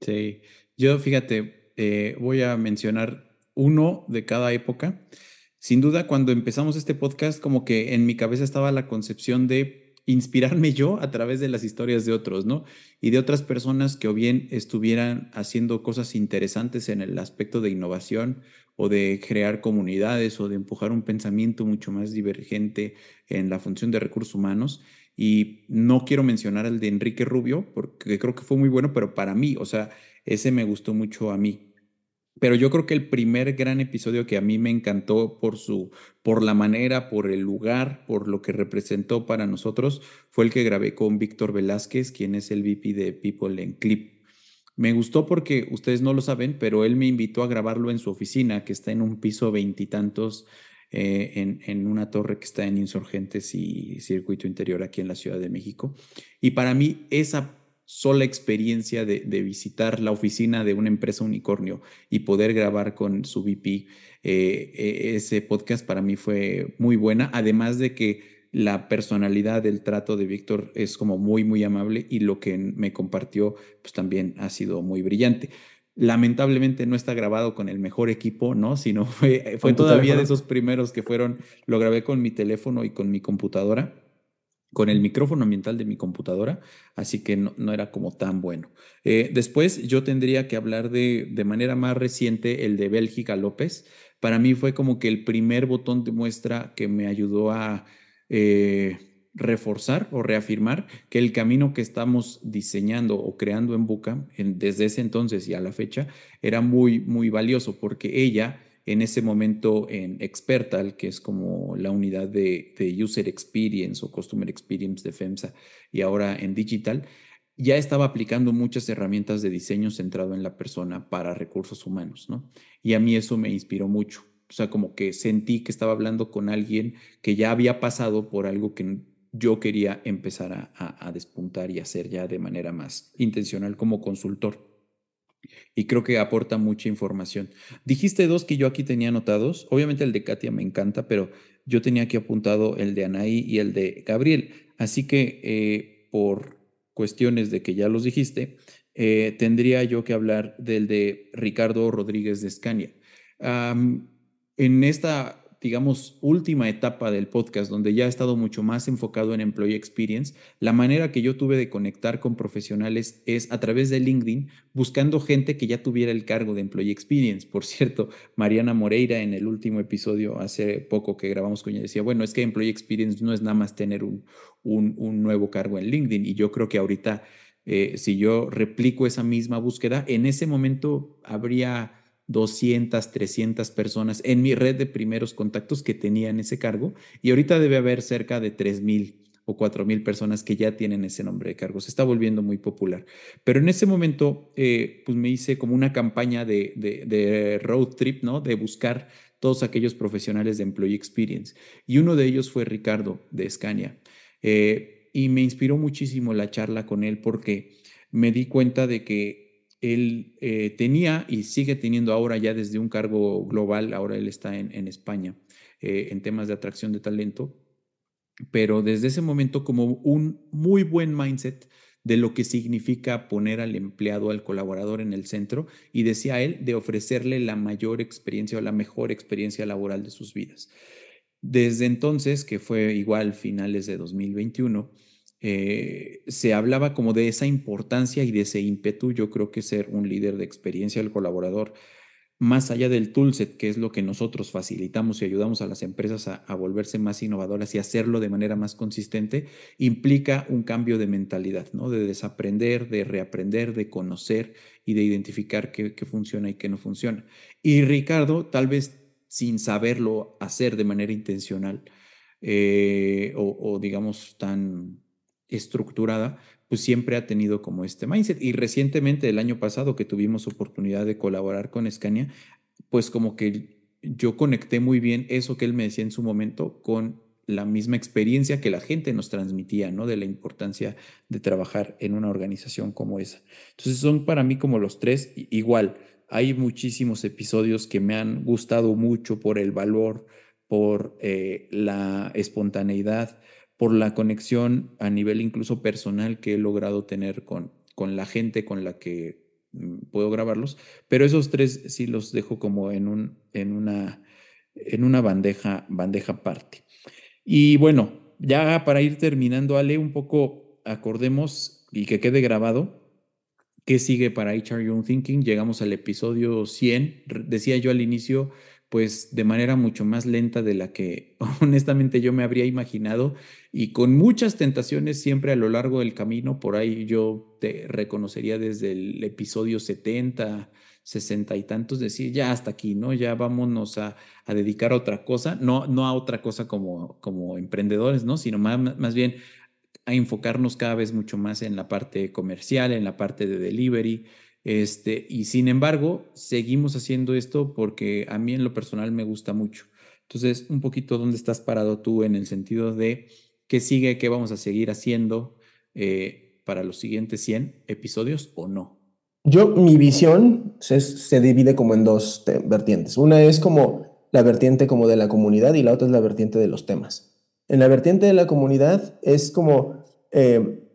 Sí, yo fíjate, eh, voy a mencionar uno de cada época. Sin duda, cuando empezamos este podcast, como que en mi cabeza estaba la concepción de inspirarme yo a través de las historias de otros, ¿no? Y de otras personas que o bien estuvieran haciendo cosas interesantes en el aspecto de innovación o de crear comunidades o de empujar un pensamiento mucho más divergente en la función de recursos humanos. Y no quiero mencionar el de Enrique Rubio, porque creo que fue muy bueno, pero para mí, o sea, ese me gustó mucho a mí. Pero yo creo que el primer gran episodio que a mí me encantó por su, por la manera, por el lugar, por lo que representó para nosotros, fue el que grabé con Víctor Velázquez, quien es el VP de People en Clip. Me gustó porque ustedes no lo saben, pero él me invitó a grabarlo en su oficina, que está en un piso veintitantos, eh, en, en, una torre que está en Insurgentes y Circuito Interior aquí en la Ciudad de México. Y para mí esa sola experiencia de, visitar la oficina de una empresa unicornio y poder grabar con su VP, eh, e, ese podcast para mí fue muy buena, además de que la personalidad del trato de Víctor es como muy, muy amable y lo que me compartió pues también ha sido muy brillante. Lamentablemente no está grabado con el mejor equipo, ¿no? Sino fue, fue todavía de esos primeros que fueron, lo grabé con mi teléfono y con mi computadora, con el micrófono ambiental de mi computadora, así que no, era como tan bueno. Eh, después yo tendría que hablar de, de manera más reciente el de Bélgica López. Para mí fue como que el primer botón de muestra que me ayudó a eh, reforzar o reafirmar que el camino que estamos diseñando o creando en Buca desde ese entonces y a la fecha era muy, muy valioso porque ella en ese momento en Expertal, que es como la unidad de, User Experience o Customer Experience de FEMSA, y ahora en Digital, ya estaba aplicando muchas herramientas de diseño centrado en la persona para recursos humanos, ¿no? Y a mí eso me inspiró mucho. O sea, como que sentí que estaba hablando con alguien que ya había pasado por algo que yo quería empezar a, despuntar y hacer ya de manera más intencional como consultor. Y creo que aporta mucha información. Dijiste dos que yo aquí tenía anotados. Obviamente el de Katia me encanta, pero yo tenía aquí apuntado el de Anaí y el de Gabriel. Así que eh, por cuestiones de que ya los dijiste, eh, tendría yo que hablar del de Ricardo Rodríguez de Escania en esta, digamos, última etapa del podcast, donde ya he estado mucho más enfocado en Employee Experience, la manera que yo tuve de conectar con profesionales es a través de LinkedIn, buscando gente que ya tuviera el cargo de Employee Experience. Por cierto, Mariana Moreira en el último episodio, hace poco que grabamos con ella, decía, bueno, es que Employee Experience no es nada más tener un, un, nuevo cargo en LinkedIn. Y yo creo que ahorita, eh, si yo replico esa misma búsqueda, en ese momento habría 200, 300 personas en mi red de primeros contactos que tenían ese cargo y ahorita debe haber cerca de 3.000 o 4.000 personas que ya tienen ese nombre de cargo. Se está volviendo muy popular. Pero en ese momento, eh, pues me hice como una campaña de, de, road trip, ¿no? De buscar todos aquellos profesionales de Employee Experience. Y uno de ellos fue Ricardo de Scania. Eh, y me inspiró muchísimo la charla con él porque me di cuenta de que él eh, tenía y sigue teniendo ahora ya desde un cargo global, ahora él está en, España eh, en temas de atracción de talento, pero desde ese momento como un muy buen mindset de lo que significa poner al empleado, al colaborador en el centro y decía él de ofrecerle la mayor experiencia o la mejor experiencia laboral de sus vidas. Desde entonces, que fue igual finales de 2021, eh, se hablaba como de esa importancia y de ese ímpetu. Yo creo que ser un líder de experiencia del colaborador más allá del toolset, que es lo que nosotros facilitamos y ayudamos a las empresas a, volverse más innovadoras y hacerlo de manera más consistente, implica un cambio de mentalidad, ¿no? De desaprender, de reaprender, de conocer y de identificar qué, funciona y qué no funciona. Y Ricardo, tal vez sin saberlo hacer de manera intencional eh, o digamos tan estructurada, pues siempre ha tenido como este mindset. Y recientemente, el año pasado que tuvimos oportunidad de colaborar con Scania, pues como que yo conecté muy bien eso que él me decía en su momento con la misma experiencia que la gente nos transmitía, ¿no? De la importancia de trabajar en una organización como esa. Entonces son para mí como los tres igual. Hay muchísimos episodios que me han gustado mucho por el valor, por eh, la espontaneidad, por la conexión a nivel incluso personal que he logrado tener con, con la gente con la que mm, puedo grabarlos, pero esos tres sí los dejo como en, un, en, una, en una bandeja, bandeja aparte. Y bueno, ya para ir terminando, Ale, un poco acordemos y que quede grabado qué sigue para HR Young Thinking. Llegamos al episodio 100. Decía yo al inicio, pues de manera mucho más lenta de la que [laughs] honestamente yo me habría imaginado y con muchas tentaciones siempre a lo largo del camino. Por ahí yo te reconocería desde el episodio 70, 60 y tantos, decir ya hasta aquí, ¿no? Ya vámonos a, dedicar a otra cosa, no, no a otra cosa como, como emprendedores, ¿no? Sino más, más bien a enfocarnos cada vez mucho más en la parte comercial, en la parte de delivery, este, y sin embargo, seguimos haciendo esto porque a mí en lo personal me gusta mucho. Entonces, un poquito dónde estás parado tú en el sentido de qué sigue, qué vamos a seguir haciendo eh, para los siguientes 100 episodios o no.
Yo, mi visión se, se divide como en dos vertientes. Una es como la vertiente como de la comunidad y la otra es la vertiente de los temas. En la vertiente de la comunidad es como eh,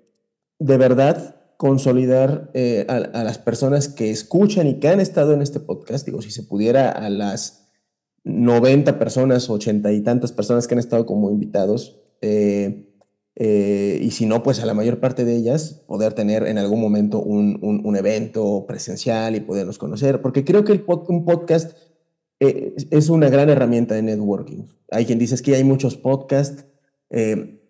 de verdad consolidar eh, a, las personas que escuchan y que han estado en este podcast, digo, si se pudiera a las 90 personas, 80 y tantas personas que han estado como invitados, eh, eh, y si no, pues a la mayor parte de ellas poder tener en algún momento un, un, evento presencial y poderlos conocer, porque creo que un podcast es una gran herramienta de networking. Hay quien dice que hay muchos podcasts.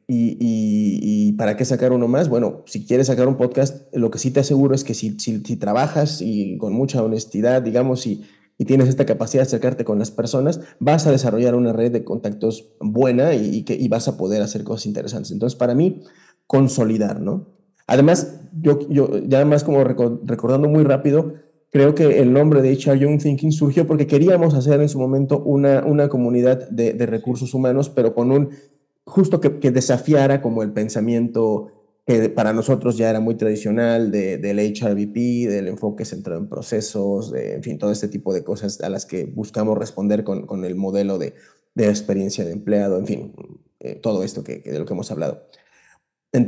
Y, para qué sacar uno más? Bueno, si quieres sacar un podcast, lo que sí te aseguro es que si, si, trabajas y con mucha honestidad, digamos, y, y, tienes esta capacidad de acercarte con las personas, vas a desarrollar una red de contactos buena y, que, y vas a poder hacer cosas interesantes. Entonces, para mí, consolidar, ¿no? Además, yo, yo ya más como recordando muy rápido, creo que el nombre de HR Young Thinking surgió porque queríamos hacer en su momento una, una comunidad de, de recursos humanos, pero con un justo que, desafiara como el pensamiento que para nosotros ya era muy tradicional de, del HRVP, del enfoque centrado en procesos, de, en fin, todo este tipo de cosas a las que buscamos responder con, con el modelo de, de, experiencia de empleado, en fin, eh, todo esto que, de lo que hemos hablado.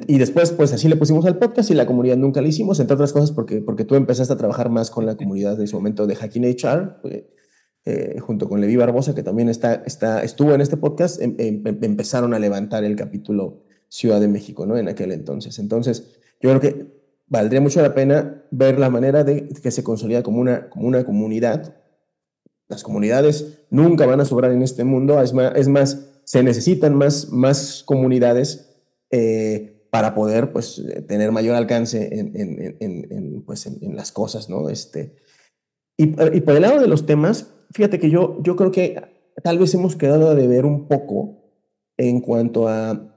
y después, pues así le pusimos al podcast y la comunidad nunca le hicimos, entre otras cosas porque, porque tú empezaste a trabajar más con la comunidad en su momento de Hacking HR, eh, junto con Levi Barbosa, que también está, está, estuvo en este podcast, em, em, em, empezaron a levantar el capítulo Ciudad de México, ¿no? En aquel entonces. Entonces, yo creo que valdría mucho la pena ver la manera de que se consolida como una, como una comunidad. Las comunidades nunca van a sobrar en este mundo, es más, es más se necesitan más, más comunidades eh, para poder pues, tener mayor alcance en, en, en, pues, en, las cosas, ¿no? Este, y, y por el lado de los temas, fíjate que yo, yo creo que tal vez hemos quedado de ver un poco en cuanto a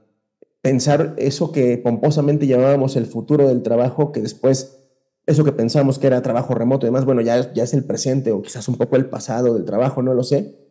pensar eso que pomposamente llamábamos el futuro del trabajo, que después eso que pensamos que era trabajo remoto y demás, bueno, ya, ya es el presente o quizás un poco el pasado del trabajo, no lo sé.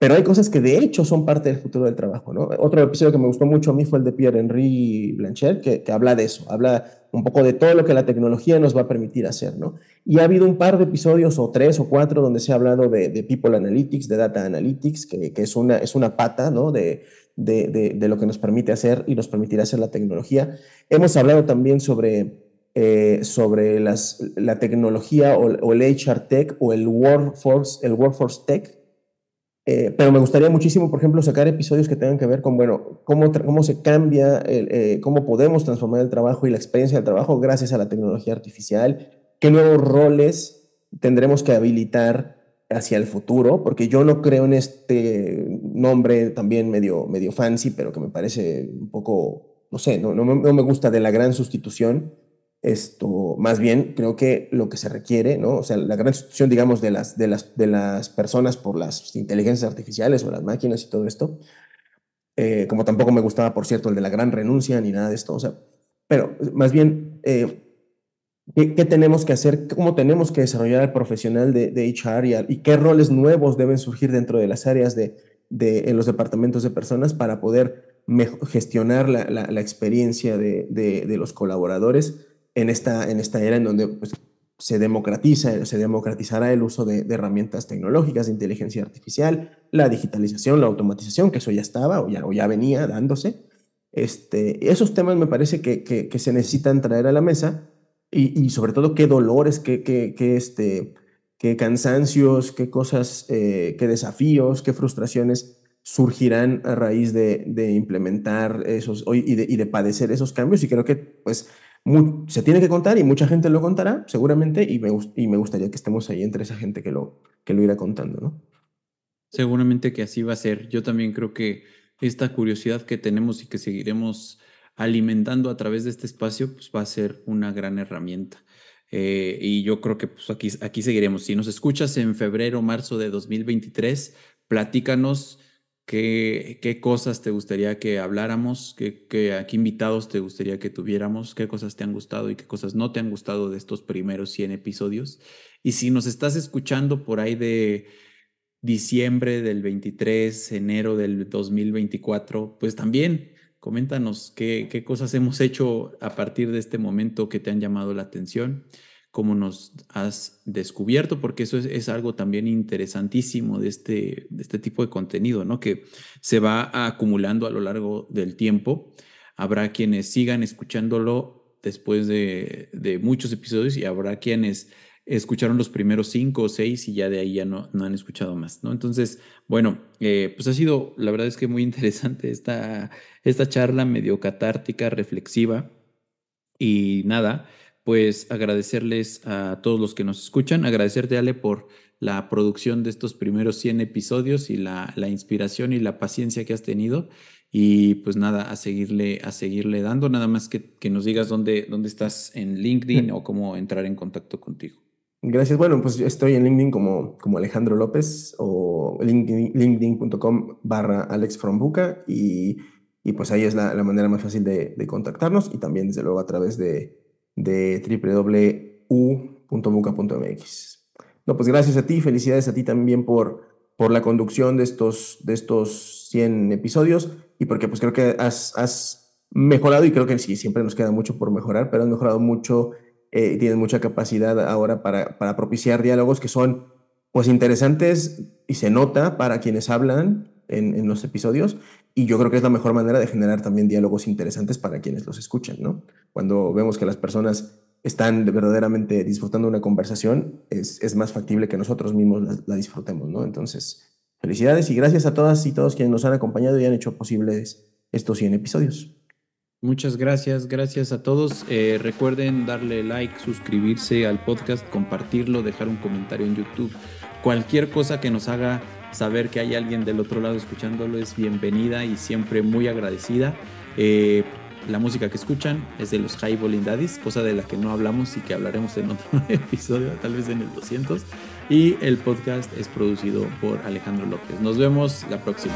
Pero hay cosas que de hecho son parte del futuro del trabajo, ¿no? Otro episodio que me gustó mucho a mí fue el de Pierre-Henri Blanchard, que, que, habla de eso, habla un poco de todo lo que la tecnología nos va a permitir hacer, ¿no? Y ha habido un par de episodios, o tres o cuatro, donde se ha hablado de, de People Analytics, de Data Analytics, que, que, es, una, es una pata, ¿no? De, de, de, lo que nos permite hacer y nos permitirá hacer la tecnología. Hemos hablado también sobre, eh, sobre las, la tecnología o, o, el HR Tech o el Workforce, el workforce Tech, eh, pero me gustaría muchísimo, por ejemplo, sacar episodios que tengan que ver con, bueno, cómo, cómo se cambia, eh, cómo podemos transformar el trabajo y la experiencia del trabajo gracias a la tecnología artificial, qué nuevos roles tendremos que habilitar hacia el futuro, porque yo no creo en este nombre también medio, medio fancy, pero que me parece un poco, no sé, no, no, no me gusta de la gran sustitución. Esto, más bien, creo que lo que se requiere, ¿no? O sea, la gran sustitución, digamos, de las, de las, de las personas por las inteligencias artificiales o las máquinas y todo esto, eh, como tampoco me gustaba, por cierto, el de la gran renuncia ni nada de esto, o sea, pero más bien, eh, ¿qué, tenemos que hacer? ¿Cómo tenemos que desarrollar al profesional de, de HR y, qué roles nuevos deben surgir dentro de las áreas de, de en los departamentos de personas para poder gestionar la, la, experiencia de, de, los colaboradores en esta, en esta era en donde pues, se democratiza, se democratizará el uso de, herramientas tecnológicas de inteligencia artificial, la digitalización, la automatización, que eso ya estaba o ya, o ya venía dándose. Este, esos temas me parece que, que, se necesitan traer a la mesa y, sobre todo qué dolores, qué, qué, qué, este, qué cansancios, qué cosas, eh, qué desafíos, qué frustraciones surgirán a raíz de, de implementar esos y de, y de padecer esos cambios y creo que pues se tiene que contar y mucha gente lo contará, seguramente, y me, y me gustaría que estemos ahí entre esa gente que lo, que lo irá contando, ¿no?
Seguramente que así va a ser. Yo también creo que esta curiosidad que tenemos y que seguiremos alimentando a través de este espacio, pues va a ser una gran herramienta. Eh, y yo creo que pues aquí, aquí seguiremos. Si nos escuchas en febrero, marzo de 2023, platícanos ¿Qué, cosas te gustaría que habláramos? ¿Qué, qué, invitados te gustaría que tuviéramos? ¿Qué cosas te han gustado y qué cosas no te han gustado de estos primeros 100 episodios? Y si nos estás escuchando por ahí de diciembre del 23, enero del 2024, pues también coméntanos qué, qué cosas hemos hecho a partir de este momento que te han llamado la atención cómo nos has descubierto, porque eso es, algo también interesantísimo de este, de este tipo de contenido, ¿no? Que se va acumulando a lo largo del tiempo. Habrá quienes sigan escuchándolo después de, muchos episodios y habrá quienes escucharon los primeros cinco o seis y ya de ahí ya no, no han escuchado más, ¿no? Entonces, bueno, eh, pues ha sido, la verdad es que muy [laughs] interesante esta, esta charla medio catártica, reflexiva y nada, pues agradecerles a todos los que nos escuchan, agradecerte Ale por la producción de estos primeros 100 episodios y la, la, inspiración y la paciencia que has tenido. Y pues nada, a seguirle, a seguirle dando, nada más que, que nos digas dónde, dónde estás en LinkedIn [laughs] o cómo entrar en contacto contigo.
Gracias. Bueno, pues estoy en LinkedIn como, como Alejandro López o linkedin.com barra Alex Frombuca y, y, pues ahí es la, la manera más fácil de, de contactarnos y también desde luego a través de, de www.u.buca.mx. No, pues gracias a ti, felicidades a ti también por, por la conducción de estos, de estos 100 episodios y porque pues creo que has, has mejorado y creo que sí, siempre nos queda mucho por mejorar, pero has mejorado mucho, eh, tienes mucha capacidad ahora para, para propiciar diálogos que son pues interesantes y se nota para quienes hablan en, en, los episodios y yo creo que es la mejor manera de generar también diálogos interesantes para quienes los escuchan, ¿no? Cuando vemos que las personas están verdaderamente disfrutando una conversación, es, es más factible que nosotros mismos la, disfrutemos, ¿no? Entonces, felicidades y gracias a todas y todos quienes nos han acompañado y han hecho posibles estos 100 episodios.
Muchas gracias, gracias a todos. Eh, recuerden darle like, suscribirse al podcast, compartirlo, dejar un comentario en YouTube. Cualquier cosa que nos haga saber que hay alguien del otro lado escuchándolo es bienvenida y siempre muy agradecida. Eh, la música que escuchan es de los High Daddies, cosa de la que no hablamos y que hablaremos en otro [laughs] episodio, tal vez en el 200. Y el podcast es producido por Alejandro López. Nos vemos la próxima.